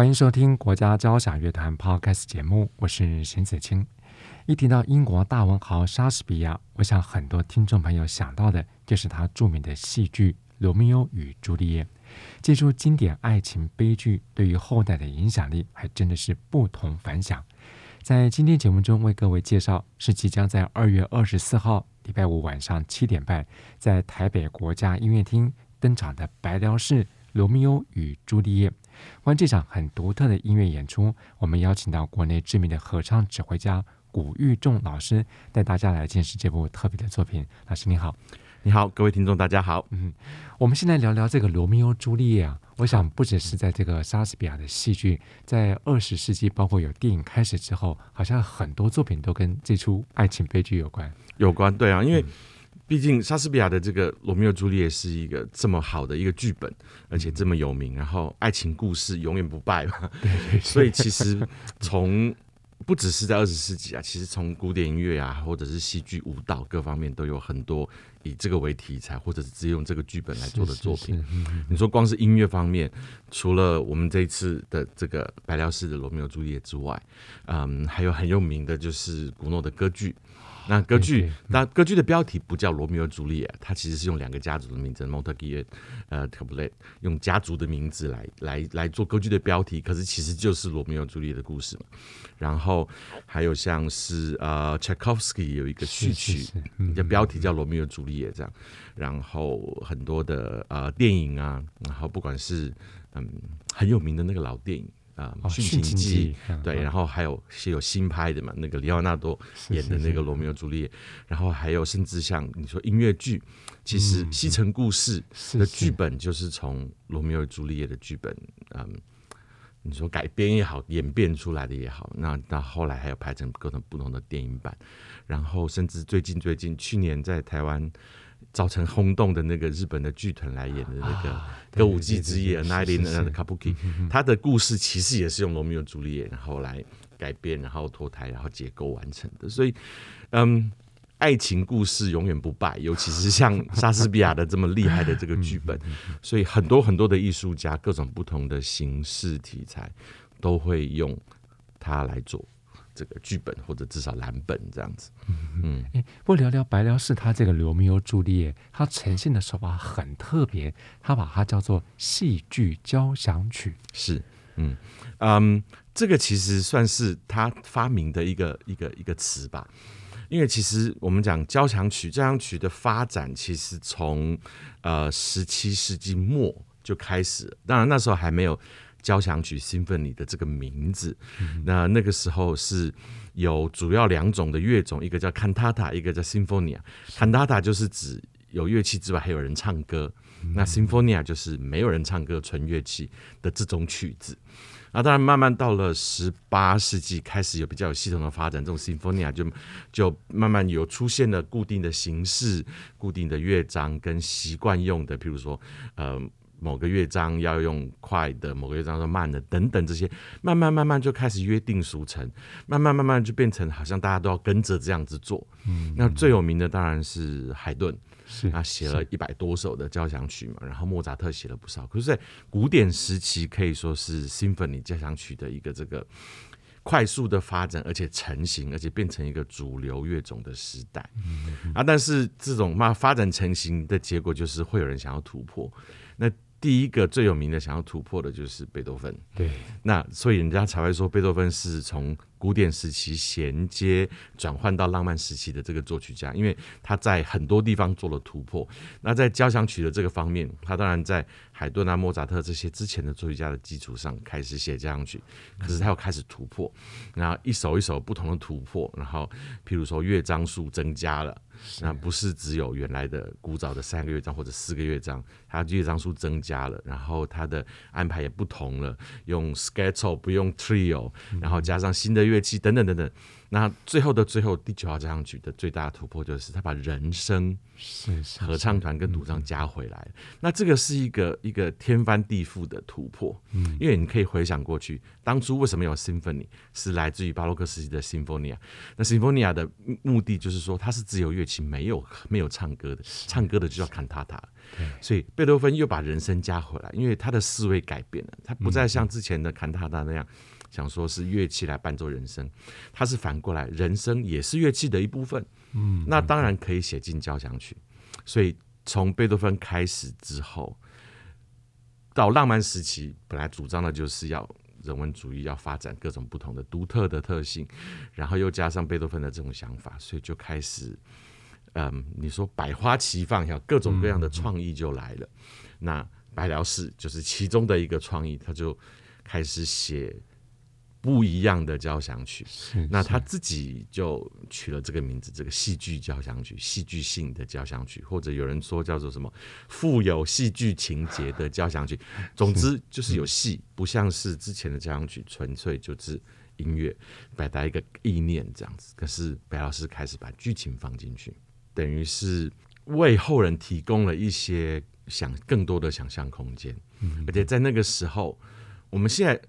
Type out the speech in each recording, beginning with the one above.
欢迎收听国家交响乐团 Podcast 节目，我是沈子清。一提到英国大文豪莎士比亚，我想很多听众朋友想到的就是他著名的戏剧《罗密欧与朱丽叶》。这出经典爱情悲剧对于后代的影响力还真的是不同凡响。在今天节目中为各位介绍，是即将在二月二十四号礼拜五晚上七点半在台北国家音乐厅登场的白辽士《罗密欧与朱丽叶》。关于这场很独特的音乐演出，我们邀请到国内知名的合唱指挥家古玉仲老师带大家来见识这部特别的作品。老师您好。你好，各位听众，大家好。嗯，我们现在聊聊这个《罗密欧朱丽叶》啊。我想，不只是在这个莎士比亚的戏剧，在二十世纪，包括有电影开始之后，好像很多作品都跟这出爱情悲剧有关。有关，对啊，因为毕竟莎士比亚的这个《罗密欧朱丽叶》是一个这么好的一个剧本，而且这么有名，然后爱情故事永远不败嘛。对，对，对。所以其实从不只是在二十世纪啊，其实从古典音乐啊，或者是戏剧、舞蹈各方面，都有很多以这个为题材，或者是只用这个剧本来做的作品。是是是，你说光是音乐方面，除了我们这一次的这个白辽士的《罗密欧朱丽叶》之外，嗯，还有很有名的就是古诺的歌剧。那歌剧，那歌剧的标题不叫罗密欧朱丽叶，它其实是用两个家族的名字，Montague 呃 t a b l e t 用家族的名字来来来做歌剧的标题，可是其实就是罗密欧朱丽叶的故事嘛。然后还有像是呃 Tchaikovsky 有一个序曲，是是是嗯、叫标题叫罗密欧朱丽叶这样。然后很多的呃电影啊，然后不管是嗯很有名的那个老电影。啊，《驯情记》对，然后还有是有新拍的嘛，那个里奥纳多演的那个《罗密欧朱丽叶》，然后还有甚至像你说音乐剧，其实《西城故事》的剧本就是从《罗密欧朱丽叶》的剧本，嗯，你说改编也好，演变出来的也好，那到后来还有拍成各种不同的电影版，然后甚至最近最近去年在台湾。造成轰动的那个日本的剧团来演的那个《歌舞伎之夜》at the Kabuki，他的故事其实也是用罗密欧朱丽叶然后来改编，然后脱胎，然后结构完成的。所以，嗯，爱情故事永远不败，尤其是像 莎士比亚的这么厉害的这个剧本，所以很多很多的艺术家，各种不同的形式题材，都会用它来做。这个剧本或者至少蓝本这样子，嗯，哎，不聊聊白辽士他这个罗密欧朱丽叶，他呈现的手法很特别，他把它叫做戏剧交响曲，是，嗯嗯，这个其实算是他发明的一个一个一个词吧，因为其实我们讲交响曲，交响曲的发展其实从呃十七世纪末就开始，当然那时候还没有。交响曲 Symphony 的这个名字，嗯、那那个时候是有主要两种的乐种，一个叫 Cantata，一个叫 symphonia。Cantata 就是指有乐器之外还有人唱歌，嗯、那 symphonia 就是没有人唱歌，纯乐器的这种曲子。那当然，慢慢到了十八世纪，开始有比较有系统的发展，这种 symphonia 就就慢慢有出现了固定的形式、固定的乐章跟习惯用的，譬如说，呃。某个乐章要用快的，某个乐章要慢的，等等这些，慢慢慢慢就开始约定俗成，慢慢慢慢就变成好像大家都要跟着这样子做。嗯，那最有名的当然是海顿，是他写了一百多首的交响曲嘛，然后莫扎特写了不少。可是，在古典时期可以说是 Symphony 交响曲的一个这个快速的发展，而且成型，而且变成一个主流乐种的时代。嗯，啊，但是这种嘛发展成型的结果就是会有人想要突破，那。第一个最有名的想要突破的就是贝多芬，对，那所以人家才会说贝多芬是从古典时期衔接转换到浪漫时期的这个作曲家，因为他在很多地方做了突破。那在交响曲的这个方面，他当然在海顿啊、莫扎特这些之前的作曲家的基础上开始写交响曲，可是他又开始突破，然后一首一首不同的突破，然后譬如说乐章数增加了，那不是只有原来的古早的三个乐章或者四个乐章，它乐章数增加了，然后它的安排也不同了，用 schedule 不用 trio，然后加上新的乐器等等等等，那最后的最后，第九号交响曲的最大的突破就是他把人声合唱团跟独唱加回来。是是是，那这个是一个一个天翻地覆的突破，嗯，因为你可以回想过去，当初为什么有 symphony 是来自于巴洛克时期的 symphonia。那 symphonia 的目的就是说，它是只有乐器，没有没有唱歌的，唱歌的就叫 cantata。所以贝多芬又把人声加回来，因为他的思维改变了，他不再像之前的 cantata 那样。想说是乐器来伴奏人生，它是反过来，人生也是乐器的一部分。嗯，那当然可以写进交响曲。所以从贝多芬开始之后，到浪漫时期，本来主张的就是要人文主义，要发展各种不同的独特的特性，然后又加上贝多芬的这种想法，所以就开始，嗯，你说百花齐放，要各种各样的创意就来了。那白辽士就是其中的一个创意，他就开始写。不一样的交响曲，那他自己就取了这个名字，这个戏剧交响曲，戏剧性的交响曲，或者有人说叫做什么富有戏剧情节的交响曲。总之就是有戏，不像是之前的交响曲纯粹就是音乐，表达一个意念这样子。可是白老师开始把剧情放进去，等于是为后人提供了一些想更多的想象空间。而且在那个时候，我们现在。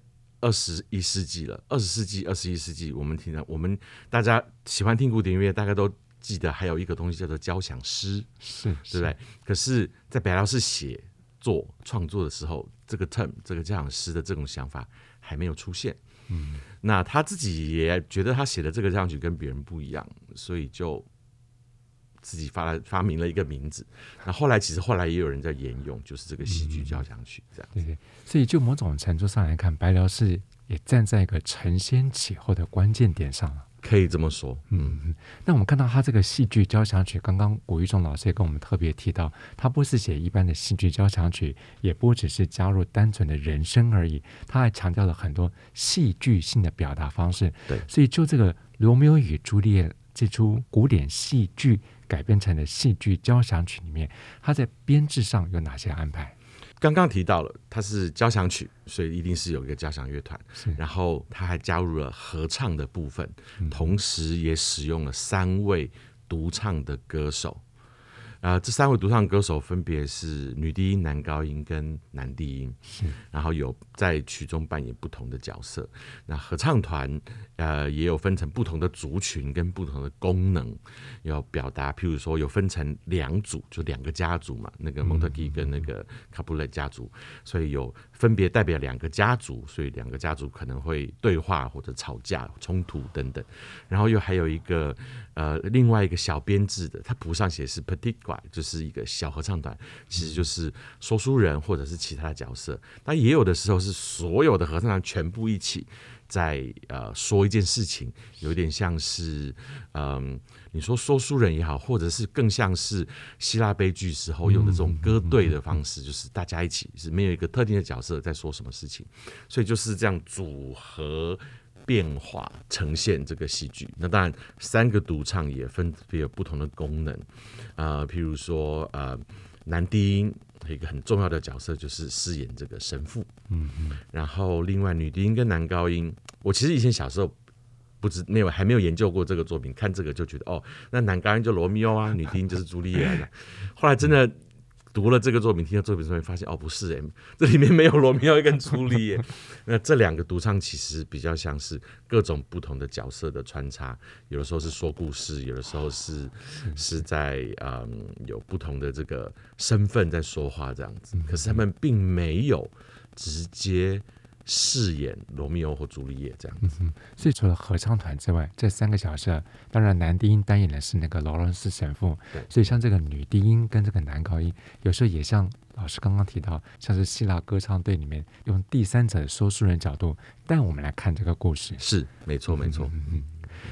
二十一世纪了，二十世纪、二十一世纪，我们听到我们大家喜欢听古典音乐，大家都记得还有一个东西叫做交响诗，是，对不对？可是，在白老师写作创作的时候，这个 term 这个交响诗的这种想法还没有出现。嗯，那他自己也觉得他写的这个交响曲跟别人不一样，所以就。自己发了发明了一个名字，那后来其实后来也有人在沿用，就是这个戏剧交响曲这样。对对，所以就某种程度上来看，白辽是也站在一个承先启后的关键点上了，可以这么说。嗯，那我们看到他这个戏剧交响曲，刚刚古玉仲老师也跟我们特别提到，他不是写一般的戏剧交响曲，也不只是加入单纯的人声而已，他还强调了很多戏剧性的表达方式。对，所以就这个《罗密欧与朱丽叶》这出古典戏剧。改编成的戏剧交响曲里面，它在编制上有哪些安排？刚刚提到了，它是交响曲，所以一定是有一个交响乐团。然后他还加入了合唱的部分，同时也使用了三位独唱的歌手。呃，这三位独唱歌手分别是女低音、男高音跟男低音，然后有在曲中扮演不同的角色。那合唱团呃也有分成不同的族群跟不同的功能，要表达。譬如说有分成两组，就两个家族嘛，那个蒙特基跟那个卡布雷家族，所以有分别代表两个家族，所以两个家族可能会对话或者吵架、冲突等等。然后又还有一个呃另外一个小编制的，他谱上写是 petit。就是一个小合唱团，其实就是说书人或者是其他的角色。但也有的时候是所有的合唱团全部一起在呃说一件事情，有点像是嗯，你说说书人也好，或者是更像是希腊悲剧时候用的这种歌队的方式，就是大家一起是没有一个特定的角色在说什么事情，所以就是这样组合。变化呈现这个戏剧，那当然三个独唱也分别有不同的功能，啊、呃，譬如说呃，男低音有一个很重要的角色就是饰演这个神父，嗯嗯，然后另外女低音跟男高音，我其实以前小时候不知没有还没有研究过这个作品，看这个就觉得哦，那男高音就罗密欧啊，女低音就是朱丽叶的，后来真的。读了这个作品，听到作品之后，发现哦，不是诶，这里面没有罗密欧跟朱丽叶。那这两个独唱其实比较像是各种不同的角色的穿插，有的时候是说故事，有的时候是是在嗯有不同的这个身份在说话这样子。可是他们并没有直接。饰演罗密欧和朱丽叶这样子，嗯，所以除了合唱团之外，这三个角色，当然男低音担演的是那个劳伦斯神父，所以像这个女低音跟这个男高音，有时候也像老师刚刚提到，像是希腊歌唱队里面用第三者说书人角度带我们来看这个故事，是没错没错。嗯嗯，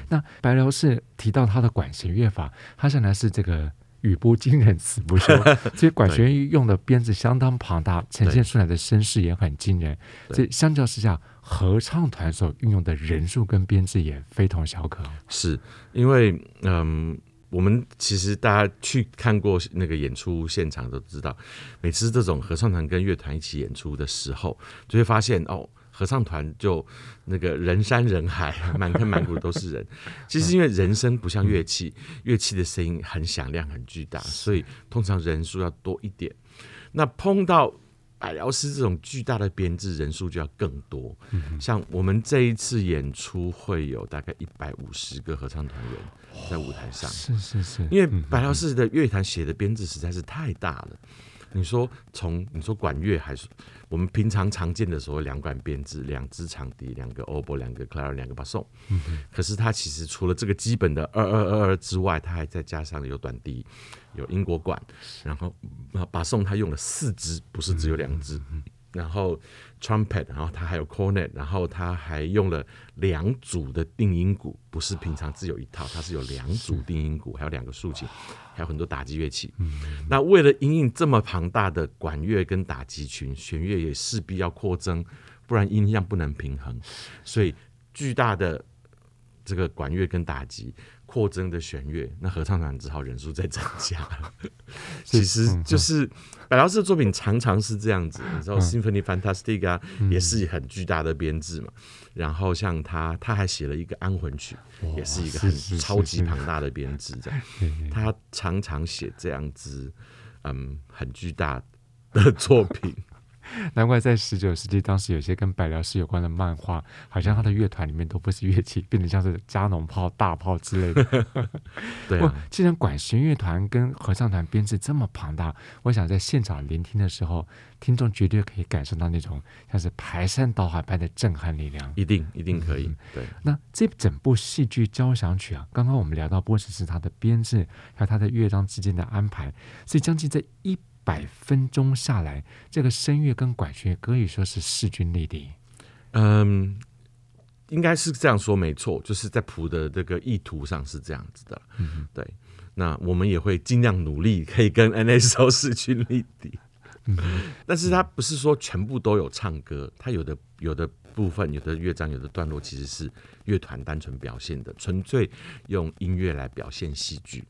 那白辽士提到他的管弦乐法，他现在是这个。语不惊人死不休，所以管弦乐用的编制相当庞大，呈现出来的声势也很惊人。所以相较之下，合唱团所运用的人数跟编制也非同小可。是因为，嗯，我们其实大家去看过那个演出现场都知道，每次这种合唱团跟乐团一起演出的时候，就会发现哦。合唱团就那个人山人海，满坑满谷都是人。其实因为人声不像乐器，乐器的声音很响亮、很巨大，所以通常人数要多一点。那碰到百辽师这种巨大的编制，人数就要更多。像我们这一次演出会有大概一百五十个合唱团员在舞台上，是是是，因为百辽师的乐团写的编制实在是太大了。你说从你说管乐还是我们平常常见的所谓两管编制，两支长笛，两个 oboe，两个 clarinet，两个巴松。可是它其实除了这个基本的二二二二之外，它还再加上有短笛，有英国管，然后巴松它用了四支，不是只有两支。然后 trumpet，然后它还有 cornet，然后它还用了两组的定音鼓，不是平常只有一套，它是有两组定音鼓，还有两个竖琴，还有很多打击乐器。那为了应应这么庞大的管乐跟打击群，弦乐也势必要扩增，不然音量不能平衡，所以巨大的这个管乐跟打击。扩增的弦乐，那合唱团只好人数再增加。其实就是百老师的作品常常是这样子，你知道《Symphonie Fantastique》啊，也是很巨大的编制嘛。然后像他，他还写了一个安魂曲，也是一个很超级庞大的编制。这样，他常常写这样子，嗯，很巨大的作品。难怪在十九世纪，当时有些跟百聊士有关的漫画，好像他的乐团里面都不是乐器，变得像是加农炮、大炮之类的。对、啊，既然管弦乐团跟合唱团编制这么庞大，我想在现场聆听的时候，听众绝对可以感受到那种像是排山倒海般的震撼力量。一定，一定可以。嗯、对，那这整部戏剧交响曲啊，刚刚我们聊到波什是他的编制，还有他的乐章之间的安排，所以将近这一。百分钟下来，这个声乐跟管弦可以说是势均力敌。嗯，应该是这样说没错，就是在谱的这个意图上是这样子的。嗯，对。那我们也会尽量努力，可以跟 NSO 势均力敌。嗯，但是它不是说全部都有唱歌，它有的有的部分、有的乐章、有的段落其实是乐团单纯表现的，纯粹用音乐来表现戏剧。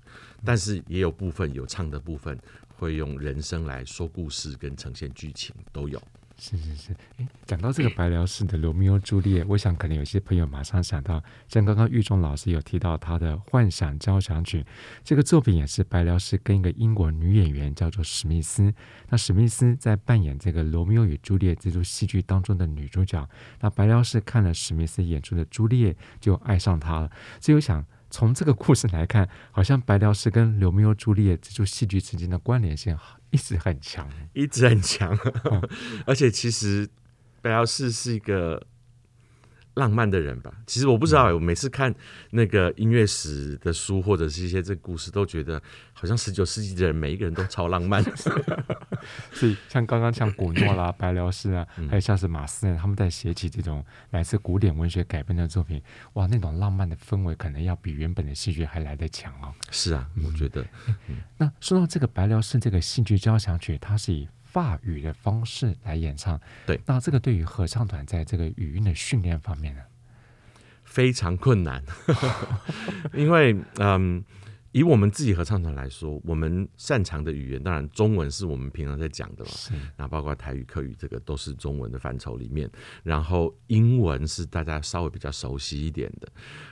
但是也有部分有唱的部分。会用人声来说故事跟呈现剧情都有。是是是，哎，讲到这个白辽士的《罗密欧朱丽叶》，我想可能有些朋友马上想到，像刚刚玉中老师有提到他的《幻想交响曲》，这个作品也是白辽士跟一个英国女演员叫做史密斯。那史密斯在扮演这个《罗密欧与朱丽叶》这出戏剧当中的女主角。那白辽士看了史密斯演出的朱丽叶，就爱上她了。所以我想。从这个故事来看，好像白辽士跟《罗密欧朱丽叶》这出戏剧之间的关联性一直很强，一直很强。嗯、而且其实白辽士是一个。浪漫的人吧，其实我不知道、欸。我每次看那个音乐史的书，或者是一些这个故事，都觉得好像十九世纪的人每一个人都超浪漫。所以像刚刚像古诺啦、白辽士啊，还有像是马斯，他们在写起这种来自古典文学改编的作品，哇，那种浪漫的氛围可能要比原本的戏剧还来得强哦。是啊，我觉得。嗯、那说到这个白辽士这个戏剧交响曲，它是以法语的方式来演唱，对，那这个对于合唱团在这个语音的训练方面呢，非常困难，因为嗯，以我们自己合唱团来说，我们擅长的语言当然中文是我们平常在讲的嘛，那包括台语、客语这个都是中文的范畴里面，然后英文是大家稍微比较熟悉一点的，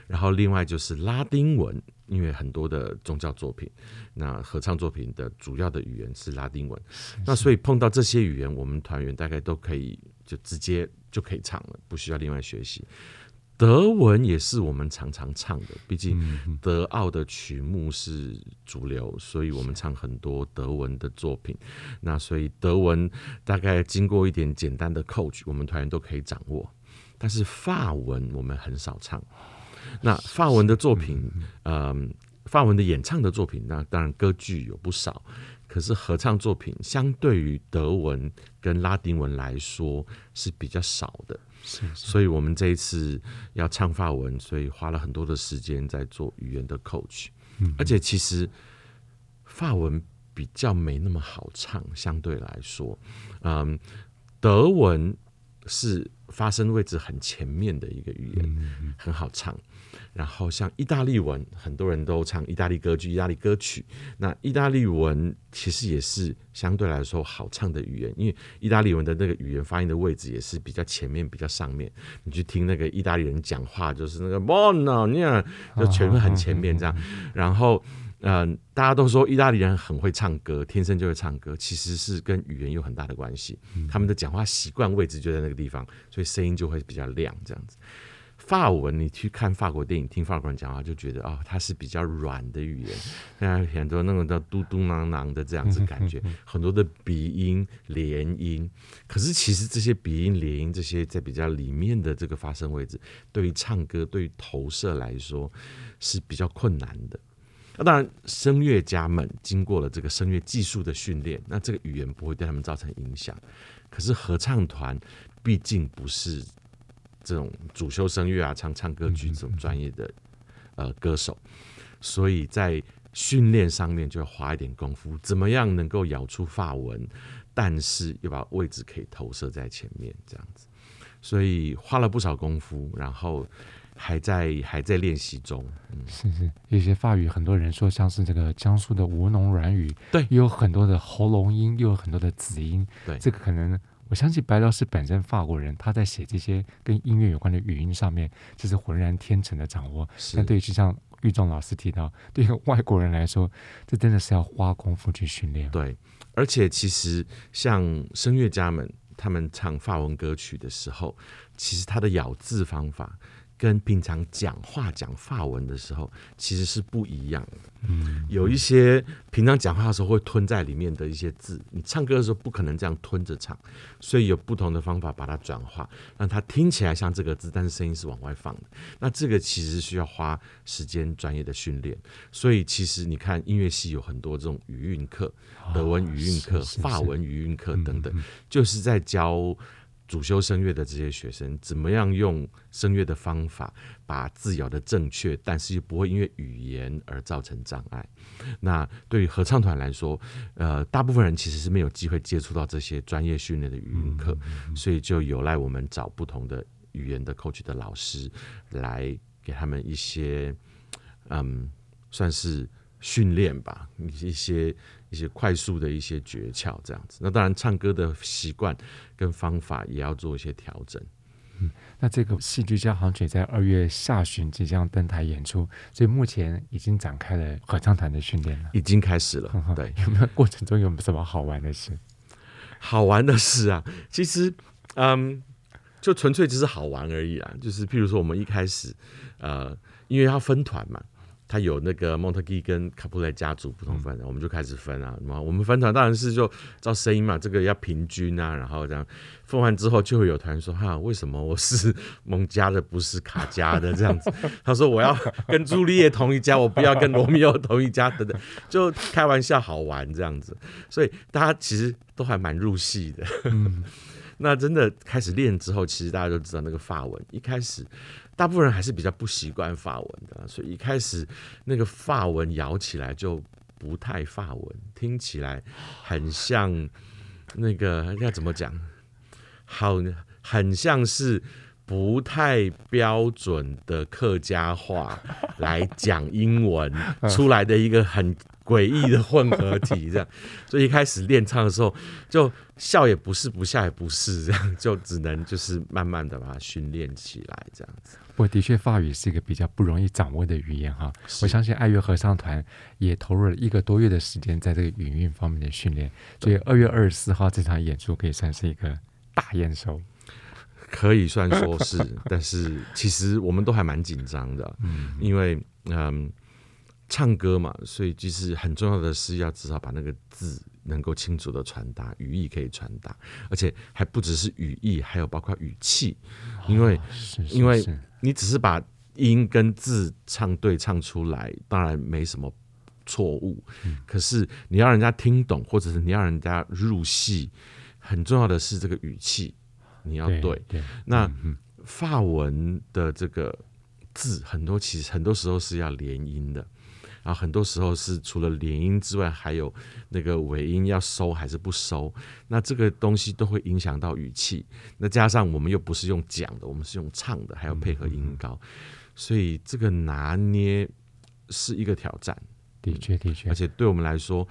然后另外就是拉丁文。因为很多的宗教作品，那合唱作品的主要的语言是拉丁文，那所以碰到这些语言，我们团员大概都可以就直接就可以唱了，不需要另外学习。德文也是我们常常唱的，毕竟德奥的曲目是主流，所以我们唱很多德文的作品。那所以德文大概经过一点简单的 coach，我们团员都可以掌握。但是法文我们很少唱。那法文的作品，嗯，法文的演唱的作品，那当然歌剧有不少，可是合唱作品相对于德文跟拉丁文来说是比较少的，是，是，所以我们这一次要唱法文，所以花了很多的时间在做语言的 coach，嗯，而且其实法文比较没那么好唱，相对来说，嗯，德文。是发声位置很前面的一个语言，嗯、很好唱。然后像意大利文，很多人都唱意大利歌剧、意大利歌曲。那意大利文其实也是相对来说好唱的语言，因为意大利文的那个语言发音的位置也是比较前面、比较上面。你去听那个意大利人讲话，就是那个看就全部很前面这样。然后，嗯、呃，大家都说意大利人很会唱歌，天生就会唱歌，其实是跟语言有很大的关系。他们的讲话习惯位置就在那个地方，所以声音就会比较亮，这样子。法文，你去看法国电影，听法国人讲话，就觉得哦，它是比较软的语言，那很多那种的嘟嘟囔囔的这样子感觉，很多的鼻音、连音。可是其实这些鼻音、连音这些在比较里面的这个发声位置，对于唱歌、对于投射来说是比较困难的。那当然，声乐家们经过了这个声乐技术的训练，那这个语言不会对他们造成影响。可是合唱团毕竟不是。这种主修声乐啊，唱唱歌剧这种专业的呃歌手，所以在训练上面就要花一点功夫，怎么样能够咬出发文，但是又把位置可以投射在前面这样子，所以花了不少功夫，然后还在还在练习中。嗯，是是，有些法语很多人说像是这个江苏的吴侬软语，对，又有很多的喉咙音，又有很多的子音，对，这个可能。我相信白老师本身法国人，他在写这些跟音乐有关的语音上面，就是浑然天成的掌握。但对于就像玉仲老师提到，对于外国人来说，这真的是要花功夫去训练。对，而且其实像声乐家们，他们唱法文歌曲的时候，其实他的咬字方法。跟平常讲话讲法文的时候其实是不一样的。嗯，有一些平常讲话的时候会吞在里面的一些字，你唱歌的时候不可能这样吞着唱，所以有不同的方法把它转化，让它听起来像这个字，但是声音是往外放的。那这个其实需要花时间专业的训练。所以其实你看音乐系有很多这种语韵课，德文语韵课、法文语韵课等等，就是在教。主修声乐的这些学生，怎么样用声乐的方法把字咬得正确，但是又不会因为语言而造成障碍？那对于合唱团来说，呃，大部分人其实是没有机会接触到这些专业训练的语音课，所以就有赖我们找不同的语言的 coach 的老师来给他们一些，嗯，算是训练吧，一些。一些快速的一些诀窍，这样子。那当然，唱歌的习惯跟方法也要做一些调整。嗯，那这个戏剧交响曲在二月下旬即将登台演出，所以目前已经展开了合唱团的训练了，已经开始了。对，有没有过程中有什么好玩的事？好玩的事啊，其实，嗯，就纯粹只是好玩而已啊。就是譬如说，我们一开始，呃，因为要分团嘛。他有那个蒙特基跟卡普莱家族不同分，我们就开始分啊。我们分团当然是就照声音嘛，这个要平均啊。然后这样分完之后，就会有团说：“哈，为什么我是蒙家的，不是卡家的？”这样子，他说：“我要跟朱丽叶同一家，我不要跟罗密欧同一家。”等等，就开玩笑好玩这样子。所以大家其实都还蛮入戏的。那真的开始练之后，其实大家都知道那个发文一开始。大部分人还是比较不习惯法文的，所以一开始那个法文咬起来就不太法文，听起来很像那个要怎么讲？好，很像是不太标准的客家话来讲英文 出来的一个很诡异的混合体，这样。所以一开始练唱的时候，就笑也不是，不笑也不是，这样就只能就是慢慢的把它训练起来，这样子。我的确，法语是一个比较不容易掌握的语言哈。我相信爱乐合唱团也投入了一个多月的时间在这个语韵方面的训练，所以二月二十四号这场演出可以算是一个大验收，可以算说是。但是其实我们都还蛮紧张的，嗯，因为嗯，唱歌嘛，所以就是很重要的是要至少把那个字能够清楚的传达，语义可以传达，而且还不只是语义，还有包括语气，因为、因为。你只是把音跟字唱对唱出来，当然没什么错误。嗯、可是你要人家听懂，或者是你要人家入戏，很重要的是这个语气你要对。对对那、嗯、法文的这个字很多，其实很多时候是要连音的。然后很多时候是除了连音之外，还有那个尾音要收还是不收，那这个东西都会影响到语气。那加上我们又不是用讲的，我们是用唱的，还要配合音高，嗯、所以这个拿捏是一个挑战。的确，的确，而且对我们来说，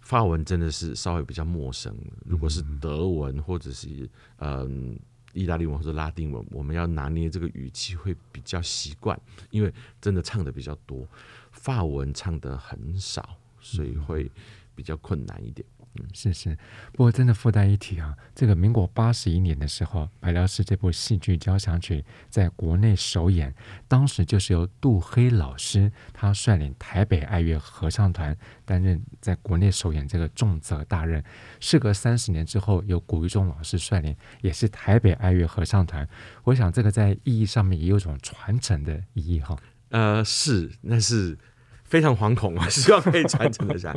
法文真的是稍微比较陌生。如果是德文或者是嗯。意大利文或者拉丁文，我们要拿捏这个语气会比较习惯，因为真的唱的比较多，法文唱的很少，所以会比较困难一点。嗯，是是，不过真的附带一提啊，这个民国八十一年的时候，《白辽士》这部戏剧交响曲在国内首演，当时就是由杜黑老师他率领台北爱乐合唱团担任在国内首演这个重责大任。事隔三十年之后，由古玉忠老师率领，也是台北爱乐合唱团。我想这个在意义上面也有种传承的意义哈。呃，是，那是非常惶恐啊，希望可以传承得下。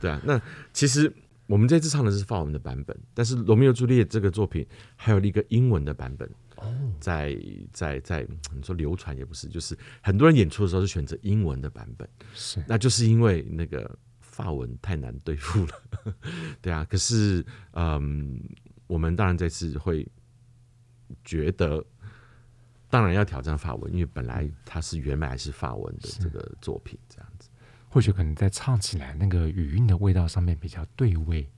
对啊，那其实。我们这次唱的是法文的版本，但是《罗密欧朱丽叶》这个作品还有一个英文的版本，在在在你说流传也不是，就是很多人演出的时候是选择英文的版本，是，那就是因为那个法文太难对付了，对啊。可是，嗯，我们当然这次会觉得，当然要挑战法文，因为本来它是原来是法文的这个作品，这样子。或许可能在唱起来那个语音的味道上面比较对味，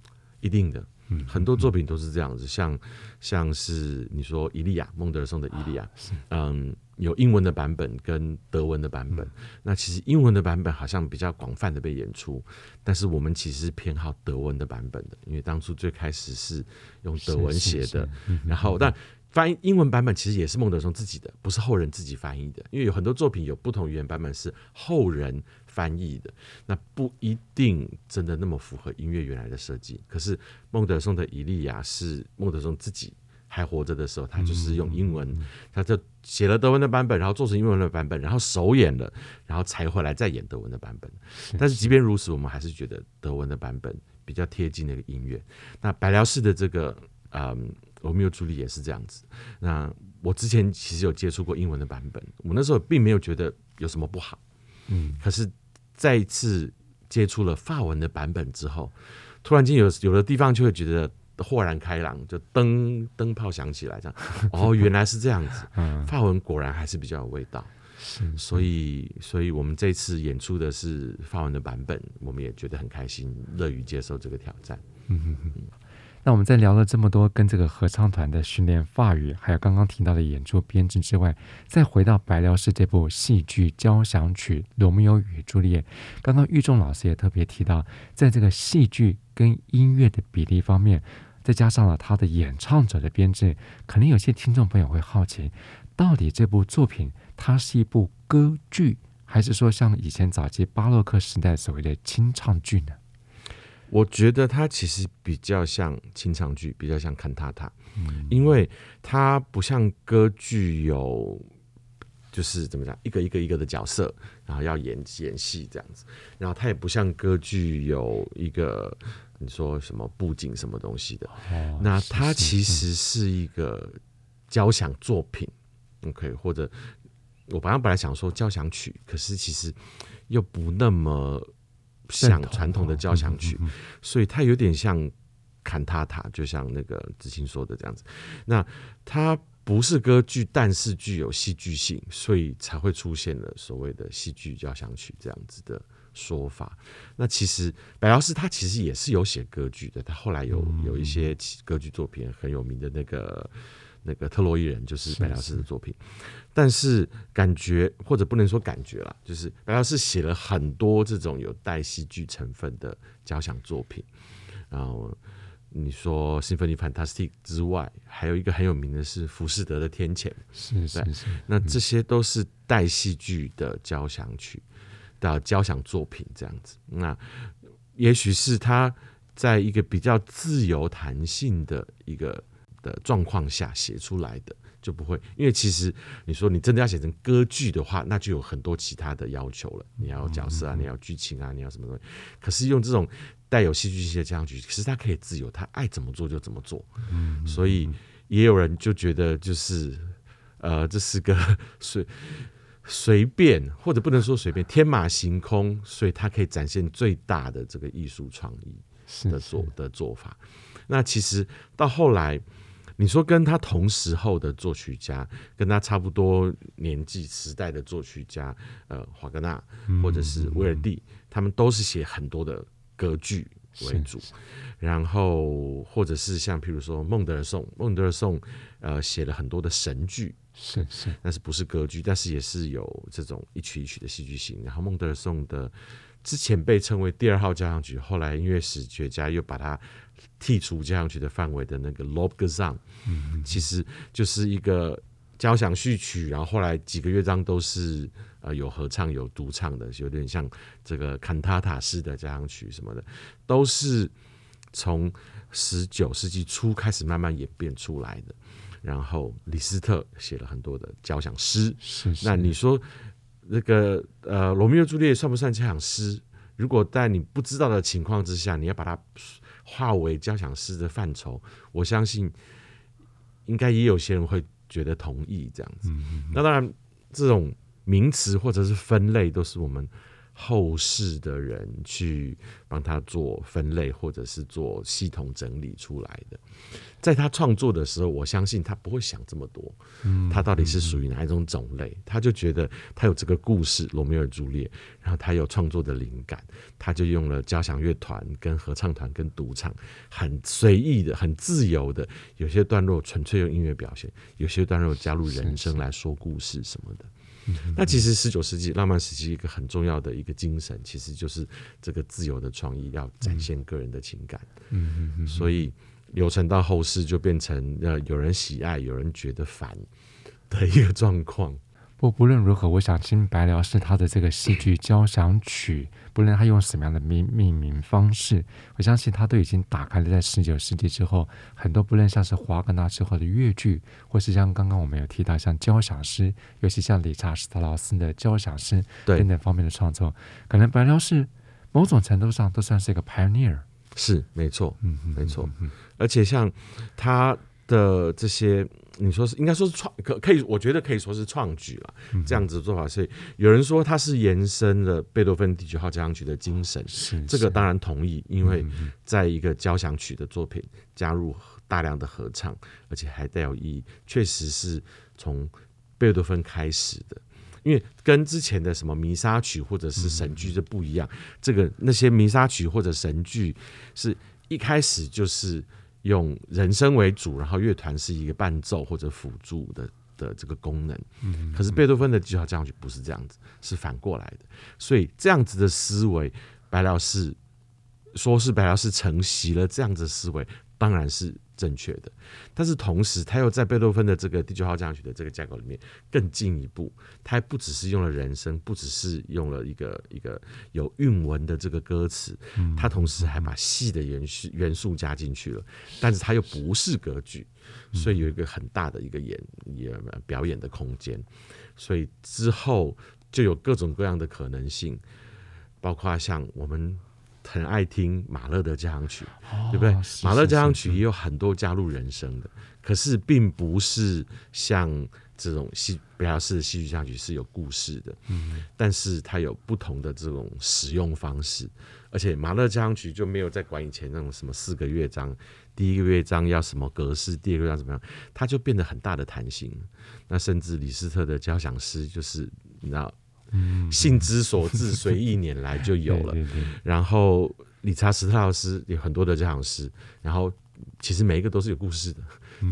一定的，嗯，很多作品都是这样子，嗯、像像是你说《伊利亚》孟德尔颂的《伊利亚》，嗯，有英文的版本跟德文的版本，嗯、那其实英文的版本好像比较广泛的被演出，但是我们其实是偏好德文的版本的，因为当初最开始是用德文写的，是。是是嗯、然后但。翻译英文版本其实也是孟德尔颂自己的，不是后人自己翻译的。因为有很多作品有不同语言版本是后人翻译的，那不一定真的那么符合音乐原来的设计。可是孟德松的《伊利亚》是孟德松自己还活着的时候，他就是用英文，他就写了德文的版本，然后做成英文的版本，然后首演了，然后才回来再演德文的版本。但是即便如此，我们还是觉得德文的版本比较贴近那个音乐。那白辽士的这个，嗯。罗密欧朱丽叶也是这样子。那我之前其实有接触过英文的版本，我那时候并没有觉得有什么不好。嗯，可是再一次接触了法文的版本之后，突然间有有的地方就会觉得豁然开朗，就灯灯泡响起来，这样 哦，原来是这样子。嗯，法文果然还是比较有味道。是，所以所以我们这次演出的是法文的版本，我们也觉得很开心，乐于接受这个挑战。那我们在聊了这么多跟这个合唱团的训练法语，还有刚刚提到的演出编制之外，再回到白辽士这部戏剧交响曲《罗密欧与朱丽叶》，刚刚玉仲老师也特别提到，在这个戏剧跟音乐的比例方面，再加上了他的演唱者的编制，可能有些听众朋友会好奇，到底这部作品它是一部歌剧，还是说像以前早期巴洛克时代所谓的清唱剧呢？我觉得它其实比较像清唱剧，比较像看塔塔，嗯，因为它不像歌剧有，就是怎么讲，一个一个一个的角色，然后要演演戏这样子，然后它也不像歌剧有一个你说什么布景什么东西的，哦，那它其实是一个交响作品，OK，或者我本来本来想说交响曲，可是其实又不那么。像传统的交响曲，所以它有点像坎塔塔，就像那个子清说的这样子。那它不是歌剧，但是具有戏剧性，所以才会出现了所谓的戏剧交响曲这样子的说法。那其实白老师他其实也是有写歌剧的，他后来有有一些歌剧作品很有名的那个。那个特洛伊人就是白辽士的作品，是是，但是感觉或者不能说感觉啦，就是白辽士写了很多这种有带戏剧成分的交响作品。然后你说《Symphonie Fantastique》之外，还有一个很有名的是浮士德的《天谴》，是是是。那这些都是带戏剧的交响曲的交响作品，这样子。那也许是他在一个比较自由弹性的一个。的状况下写出来的就不会，因为其实你说你真的要写成歌剧的话，那就有很多其他的要求了。你要角色啊，你要剧情啊，你要什么东西。可是用这种带有戏剧性的交响曲，其实他可以自由，他爱怎么做就怎么做。所以也有人就觉得，就是呃，这是个 随随便，或者不能说随便，天马行空，所以他可以展现最大的这个艺术创意的做是是的做法。那其实到后来，你说跟他同时候的作曲家，跟他差不多年纪时代的作曲家，呃，华格纳或者是威尔第，嗯、他们都是写很多的歌剧为主，然后或者是像譬如说孟德尔颂，孟德尔颂呃写了很多的神剧。是是，但是不是歌剧，但是也是有这种一曲一曲的戏剧性。然后孟德尔颂的之前被称为第二号交响曲，后来音乐史学家又把它剔除交响曲的范围的那个《Lobgesang》，嗯，其实就是一个交响序曲，然后后来几个乐章都是呃有合唱有独唱的，有点像这个坎塔塔式的交响曲什么的，都是从十九世纪初开始慢慢演变出来的。然后李斯特写了很多的交响诗，是是，那你说那个呃，罗密欧朱丽叶算不算交响诗？如果在你不知道的情况之下，你要把它划为交响诗的范畴，我相信应该也有些人会觉得同意这样子。那当然，这种名词或者是分类都是我们。后世的人去帮他做分类，或者是做系统整理出来的。在他创作的时候，我相信他不会想这么多，他到底是属于哪一种种类？他就觉得他有这个故事《罗密欧与朱丽叶》，然后他有创作的灵感，他就用了交响乐团、跟合唱团、跟独唱，很随意的、很自由的。有些段落纯粹用音乐表现，有些段落加入人声来说故事什么的。那其实十九世纪浪漫时期一个很重要的一个精神，其实就是这个自由的创意，要展现个人的情感。嗯嗯，所以流传到后世就变成呃有人喜爱，有人觉得烦的一个状况。不，不论如何，我想听白辽士他的这个戏剧交响曲，不论他用什么样的命命名方式，我相信他都已经打开了在十九世纪之后很多，不论像是华格纳之后的乐剧，或是像刚刚我们有提到像交响诗，尤其像理查施特劳斯的交响诗等等方面的创作，可能白辽士某种程度上都算是一个 pioneer。是，没错，嗯，没错，嗯，而且像他的这些。你说是应该说是创可可以，我觉得可以说是创举了。这样子的做法，所以有人说它是延伸了贝多芬第九号交响曲的精神，是这个当然同意，因为在一个交响曲的作品加入大量的合唱，而且还带有意义，确实是从贝多芬开始的。因为跟之前的什么弥撒曲或者是神剧就不一样，这个那些弥撒曲或者神剧是一开始就是。用人声为主，然后乐团是一个伴奏或者辅助的的这个功能。嗯，可是贝多芬的第九号交响曲不是这样子，是反过来的。所以这样子的思维，白老师说是白老师承袭了这样子的思维，当然是。正确的，但是同时他又在贝多芬的这个第九号交响曲的这个架构里面更进一步，他还不只是用了人声，不只是用了一个一个有韵文的这个歌词，他同时还把戏的元素元素加进去了，但是他又不是歌剧，所以有一个很大的一个演演表演的空间，所以之后就有各种各样的可能性，包括像我们。很爱听马勒的交响曲，哦、对不对？马勒交响曲也有很多加入人声的，可是并不是像这种戏白辽士的戏剧交响曲是有故事的，嗯，但是它有不同的这种使用方式，而且马勒交响曲就没有在管以前那种什么四个乐章，第一个乐章要什么格式，第二个乐章怎么样，它就变得很大的弹性。那甚至李斯特的交响诗就是你知道。嗯，兴之所至，随意拈来就有了。然后理查斯特劳斯有很多的交响诗，然后其实每一个都是有故事的，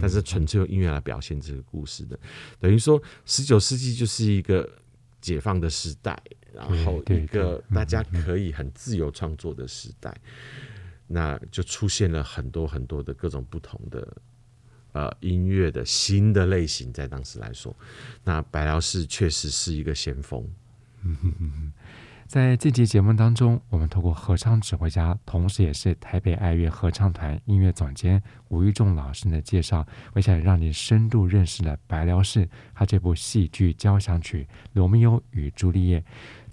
但是纯粹用音乐来表现这个故事的。等于说，十九世纪就是一个解放的时代，然后一个大家可以很自由创作的时代，那就出现了很多很多的各种不同的呃音乐的新的类型，在当时来说，那白辽士确实是一个先锋。嗯哼哼哼，在这期节目当中，我们透过合唱指挥家，同时也是台北爱乐合唱团音乐总监吴玉仲老师的介绍，我想让你深度认识了白辽士他这部戏剧交响曲《罗密欧与朱丽叶》。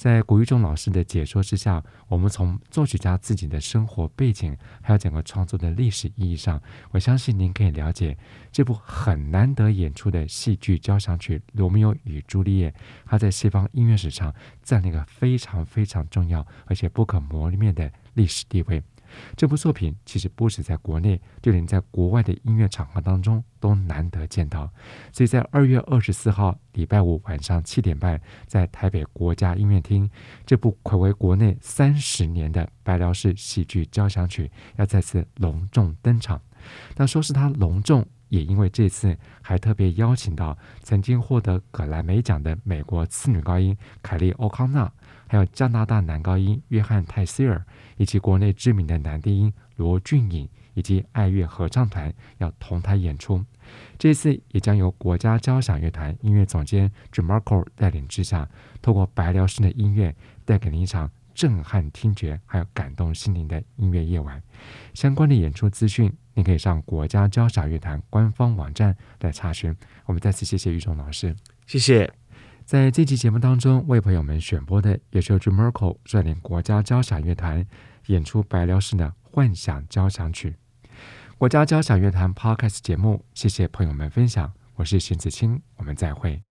在古玉中老师的解说之下，我们从作曲家自己的生活背景，还有整个创作的历史意义上，我相信您可以了解这部很难得演出的戏剧交响曲《罗密欧与朱丽叶》，它在西方音乐史上占了一个非常非常重要而且不可磨灭的历史地位。这部作品其实不止在国内，就连在国外的音乐场合当中都难得见到。所以在二月二十四号礼拜五晚上七点半，在台北国家音乐厅，这部睽违国内三十年的白辽士喜剧交响曲要再次隆重登场。那说是它隆重，也因为这次还特别邀请到曾经获得葛莱美奖的美国次女高音凯莉·欧康纳。还有加拿大男高音约翰泰希尔，以及国内知名的男低音罗俊颖，以及爱乐合唱团要同台演出。这次也将由国家交响乐团音乐总监 Jim Murko 带领之下，透过白辽士的音乐，带给您一场震撼听觉还有感动心灵的音乐夜晚。相关的演出资讯，您可以上国家交响乐团官方网站来查询。我们再次谢谢育中老师，谢谢。在这期节目当中，为朋友们选播的也是由 Jim Murko 率领国家交响乐团演出白辽士的《幻想交响曲》。国家交响乐团 Podcast 节目，谢谢朋友们分享，我是邢子清，我们再会。